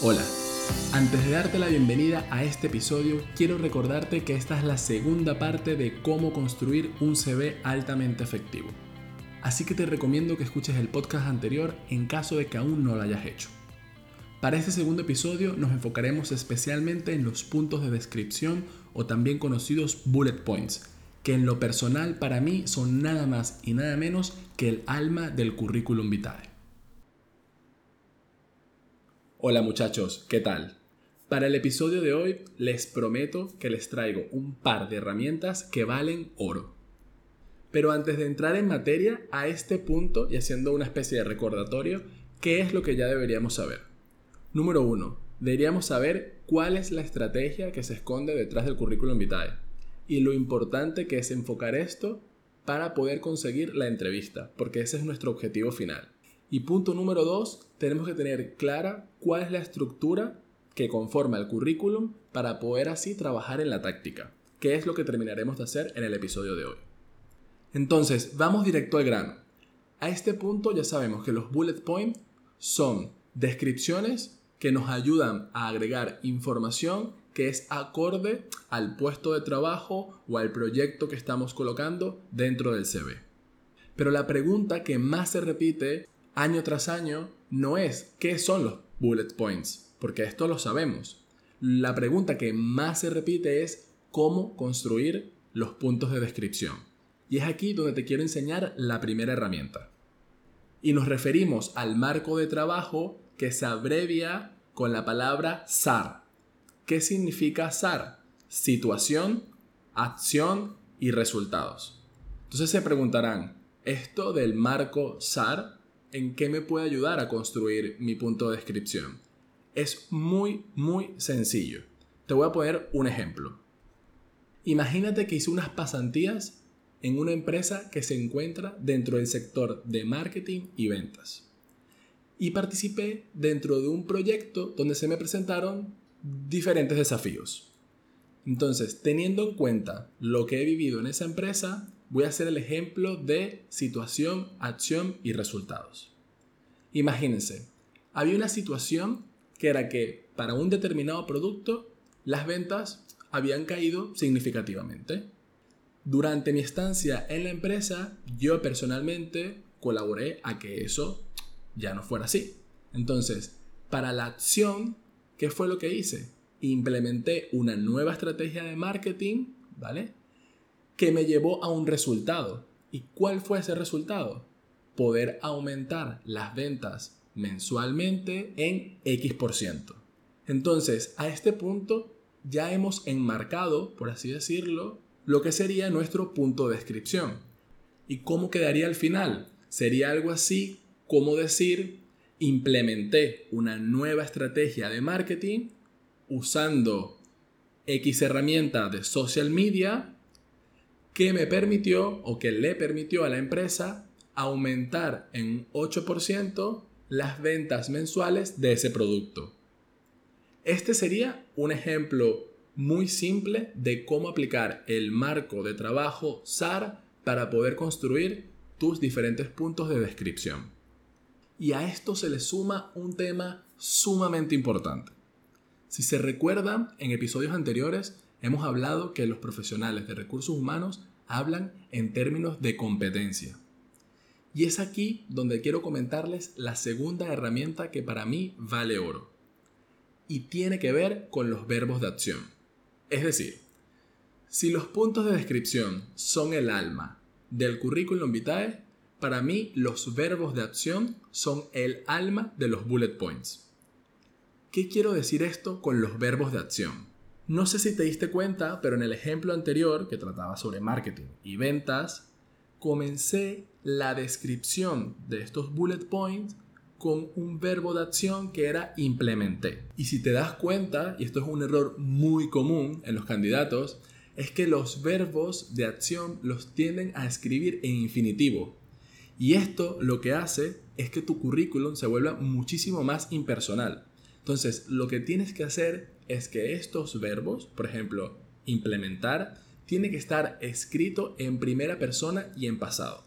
Hola, antes de darte la bienvenida a este episodio, quiero recordarte que esta es la segunda parte de cómo construir un CV altamente efectivo. Así que te recomiendo que escuches el podcast anterior en caso de que aún no lo hayas hecho. Para este segundo episodio nos enfocaremos especialmente en los puntos de descripción o también conocidos bullet points, que en lo personal para mí son nada más y nada menos que el alma del currículum vitae. Hola muchachos, ¿qué tal? Para el episodio de hoy les prometo que les traigo un par de herramientas que valen oro. Pero antes de entrar en materia, a este punto y haciendo una especie de recordatorio, ¿qué es lo que ya deberíamos saber? Número 1. Deberíamos saber cuál es la estrategia que se esconde detrás del currículum vitae y lo importante que es enfocar esto para poder conseguir la entrevista, porque ese es nuestro objetivo final. Y punto número dos, tenemos que tener clara cuál es la estructura que conforma el currículum para poder así trabajar en la táctica, que es lo que terminaremos de hacer en el episodio de hoy. Entonces, vamos directo al grano. A este punto ya sabemos que los bullet points son descripciones que nos ayudan a agregar información que es acorde al puesto de trabajo o al proyecto que estamos colocando dentro del CV. Pero la pregunta que más se repite año tras año no es qué son los bullet points, porque esto lo sabemos. La pregunta que más se repite es cómo construir los puntos de descripción. Y es aquí donde te quiero enseñar la primera herramienta. Y nos referimos al marco de trabajo que se abrevia con la palabra SAR. ¿Qué significa SAR? Situación, acción y resultados. Entonces se preguntarán, ¿esto del marco SAR en qué me puede ayudar a construir mi punto de descripción. Es muy, muy sencillo. Te voy a poner un ejemplo. Imagínate que hice unas pasantías en una empresa que se encuentra dentro del sector de marketing y ventas. Y participé dentro de un proyecto donde se me presentaron diferentes desafíos. Entonces, teniendo en cuenta lo que he vivido en esa empresa, voy a hacer el ejemplo de situación, acción y resultados. Imagínense, había una situación que era que para un determinado producto las ventas habían caído significativamente. Durante mi estancia en la empresa, yo personalmente colaboré a que eso ya no fuera así. Entonces, para la acción, ¿qué fue lo que hice? Implementé una nueva estrategia de marketing, ¿vale? Que me llevó a un resultado. ¿Y cuál fue ese resultado? Poder aumentar las ventas mensualmente en X por ciento. Entonces, a este punto ya hemos enmarcado, por así decirlo, lo que sería nuestro punto de descripción. ¿Y cómo quedaría al final? Sería algo así como decir, implementé una nueva estrategia de marketing usando X herramienta de social media que me permitió o que le permitió a la empresa aumentar en 8% las ventas mensuales de ese producto. Este sería un ejemplo muy simple de cómo aplicar el marco de trabajo SAR para poder construir tus diferentes puntos de descripción. Y a esto se le suma un tema sumamente importante. Si se recuerdan, en episodios anteriores hemos hablado que los profesionales de recursos humanos hablan en términos de competencia. Y es aquí donde quiero comentarles la segunda herramienta que para mí vale oro. Y tiene que ver con los verbos de acción. Es decir, si los puntos de descripción son el alma del currículum vitae, para mí los verbos de acción son el alma de los bullet points. ¿Qué quiero decir esto con los verbos de acción? No sé si te diste cuenta, pero en el ejemplo anterior, que trataba sobre marketing y ventas, comencé la descripción de estos bullet points con un verbo de acción que era implementé. Y si te das cuenta, y esto es un error muy común en los candidatos, es que los verbos de acción los tienden a escribir en infinitivo. Y esto lo que hace es que tu currículum se vuelva muchísimo más impersonal. Entonces, lo que tienes que hacer es que estos verbos, por ejemplo, implementar, tiene que estar escrito en primera persona y en pasado.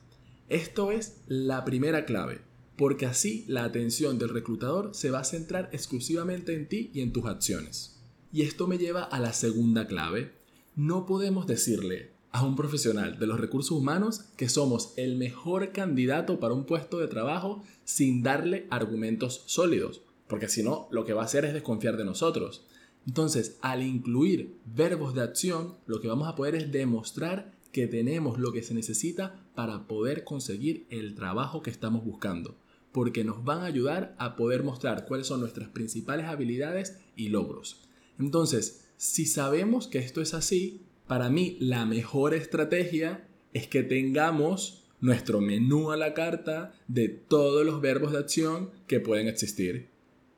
Esto es la primera clave, porque así la atención del reclutador se va a centrar exclusivamente en ti y en tus acciones. Y esto me lleva a la segunda clave. No podemos decirle a un profesional de los recursos humanos que somos el mejor candidato para un puesto de trabajo sin darle argumentos sólidos, porque si no, lo que va a hacer es desconfiar de nosotros. Entonces, al incluir verbos de acción, lo que vamos a poder es demostrar que tenemos lo que se necesita para poder conseguir el trabajo que estamos buscando, porque nos van a ayudar a poder mostrar cuáles son nuestras principales habilidades y logros. Entonces, si sabemos que esto es así, para mí la mejor estrategia es que tengamos nuestro menú a la carta de todos los verbos de acción que pueden existir.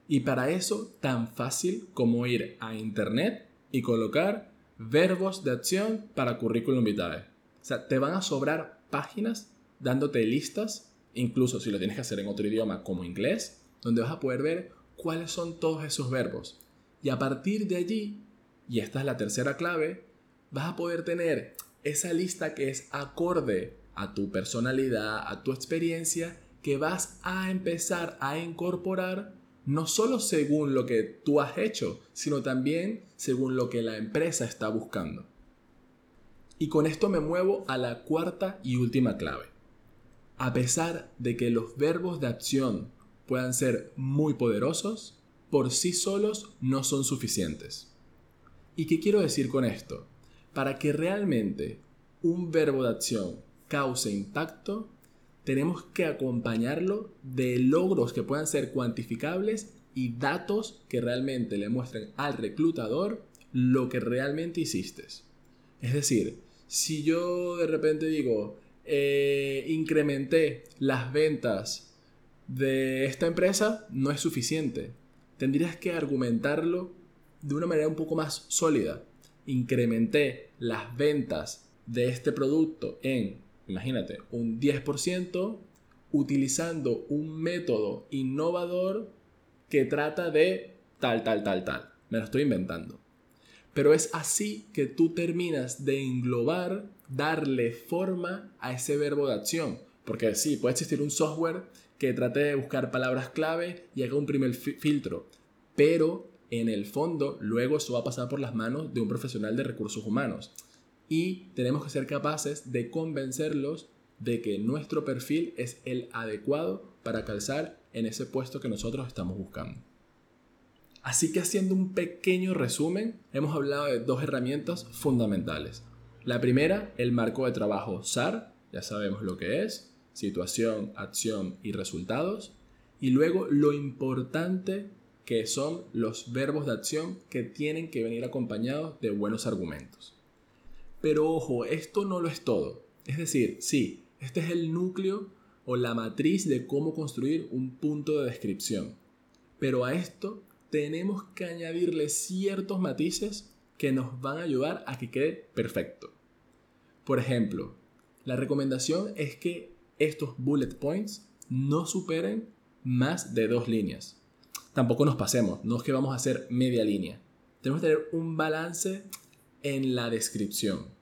Y para eso, tan fácil como ir a internet y colocar verbos de acción para currículum vitae. O sea, te van a sobrar páginas dándote listas, incluso si lo tienes que hacer en otro idioma como inglés, donde vas a poder ver cuáles son todos esos verbos. Y a partir de allí, y esta es la tercera clave, vas a poder tener esa lista que es acorde a tu personalidad, a tu experiencia, que vas a empezar a incorporar no solo según lo que tú has hecho, sino también según lo que la empresa está buscando. Y con esto me muevo a la cuarta y última clave. A pesar de que los verbos de acción puedan ser muy poderosos, por sí solos no son suficientes. ¿Y qué quiero decir con esto? Para que realmente un verbo de acción cause impacto, tenemos que acompañarlo de logros que puedan ser cuantificables y datos que realmente le muestren al reclutador lo que realmente hiciste. Es decir, si yo de repente digo, eh, incrementé las ventas de esta empresa, no es suficiente. Tendrías que argumentarlo de una manera un poco más sólida. Incrementé las ventas de este producto en imagínate, un 10% utilizando un método innovador que trata de tal, tal, tal, tal. Me lo estoy inventando. Pero es así que tú terminas de englobar, darle forma a ese verbo de acción. Porque sí, puede existir un software que trate de buscar palabras clave y haga un primer filtro. Pero en el fondo, luego eso va a pasar por las manos de un profesional de recursos humanos y tenemos que ser capaces de convencerlos de que nuestro perfil es el adecuado para calzar en ese puesto que nosotros estamos buscando. Así que haciendo un pequeño resumen, hemos hablado de dos herramientas fundamentales. La primera, el marco de trabajo SAR, ya sabemos lo que es, situación, acción y resultados. Y luego lo importante que son los verbos de acción que tienen que venir acompañados de buenos argumentos. Pero ojo, esto no lo es todo. Es decir, sí, este es el núcleo o la matriz de cómo construir un punto de descripción. Pero a esto tenemos que añadirle ciertos matices que nos van a ayudar a que quede perfecto. Por ejemplo, la recomendación es que estos bullet points no superen más de dos líneas. Tampoco nos pasemos, no es que vamos a hacer media línea. Tenemos que tener un balance en la descripción.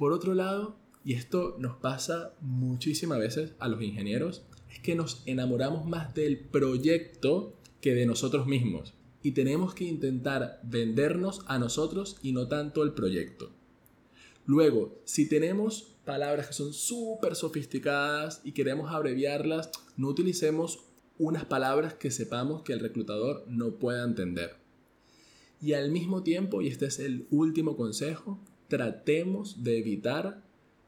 Por otro lado, y esto nos pasa muchísimas veces a los ingenieros, es que nos enamoramos más del proyecto que de nosotros mismos. Y tenemos que intentar vendernos a nosotros y no tanto el proyecto. Luego, si tenemos palabras que son súper sofisticadas y queremos abreviarlas, no utilicemos unas palabras que sepamos que el reclutador no pueda entender. Y al mismo tiempo, y este es el último consejo, tratemos de evitar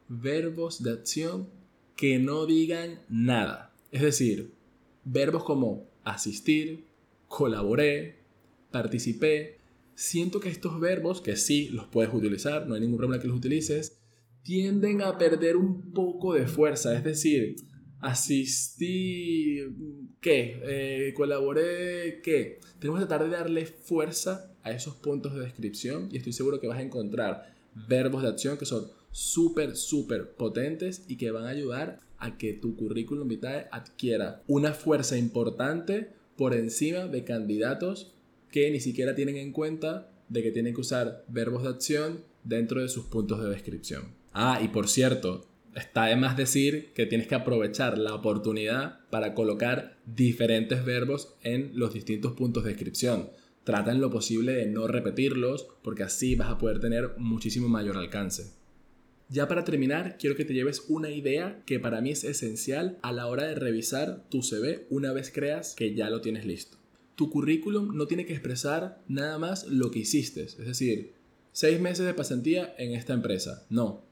verbos de acción que no digan nada. Es decir, verbos como asistir, colaboré, participé. Siento que estos verbos, que sí los puedes utilizar, no hay ningún problema que los utilices, tienden a perder un poco de fuerza. Es decir, asistí, ¿qué? Eh, colaboré, ¿qué? Tenemos que tratar de darle fuerza a esos puntos de descripción y estoy seguro que vas a encontrar verbos de acción que son súper, súper potentes y que van a ayudar a que tu currículum vitae adquiera una fuerza importante por encima de candidatos que ni siquiera tienen en cuenta de que tienen que usar verbos de acción dentro de sus puntos de descripción. Ah, y por cierto, está de más decir que tienes que aprovechar la oportunidad para colocar diferentes verbos en los distintos puntos de descripción. Trata en lo posible de no repetirlos porque así vas a poder tener muchísimo mayor alcance. Ya para terminar, quiero que te lleves una idea que para mí es esencial a la hora de revisar tu CV una vez creas que ya lo tienes listo. Tu currículum no tiene que expresar nada más lo que hiciste, es decir, seis meses de pasantía en esta empresa. No.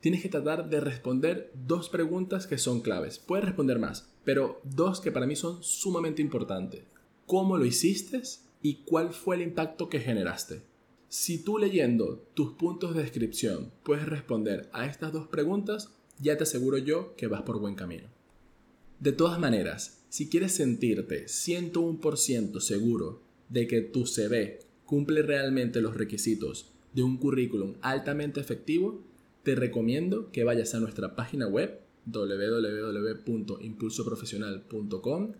Tienes que tratar de responder dos preguntas que son claves. Puedes responder más, pero dos que para mí son sumamente importantes. ¿Cómo lo hiciste? ¿Y cuál fue el impacto que generaste? Si tú leyendo tus puntos de descripción puedes responder a estas dos preguntas, ya te aseguro yo que vas por buen camino. De todas maneras, si quieres sentirte 101% seguro de que tu CV cumple realmente los requisitos de un currículum altamente efectivo, te recomiendo que vayas a nuestra página web www.impulsoprofesional.com,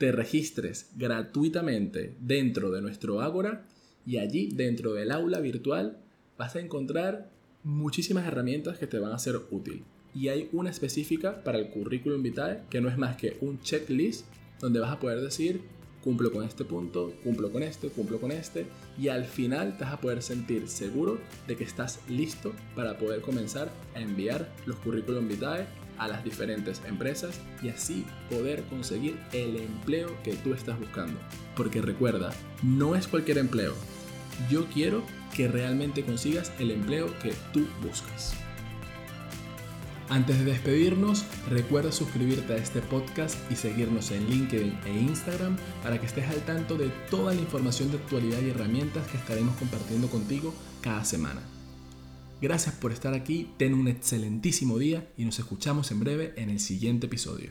te registres gratuitamente dentro de nuestro Ágora y allí, dentro del aula virtual, vas a encontrar muchísimas herramientas que te van a ser útil. Y hay una específica para el currículum vitae que no es más que un checklist donde vas a poder decir cumplo con este punto, cumplo con este, cumplo con este, y al final te vas a poder sentir seguro de que estás listo para poder comenzar a enviar los currículum vitae a las diferentes empresas y así poder conseguir el empleo que tú estás buscando. Porque recuerda, no es cualquier empleo. Yo quiero que realmente consigas el empleo que tú buscas. Antes de despedirnos, recuerda suscribirte a este podcast y seguirnos en LinkedIn e Instagram para que estés al tanto de toda la información de actualidad y herramientas que estaremos compartiendo contigo cada semana. Gracias por estar aquí, ten un excelentísimo día y nos escuchamos en breve en el siguiente episodio.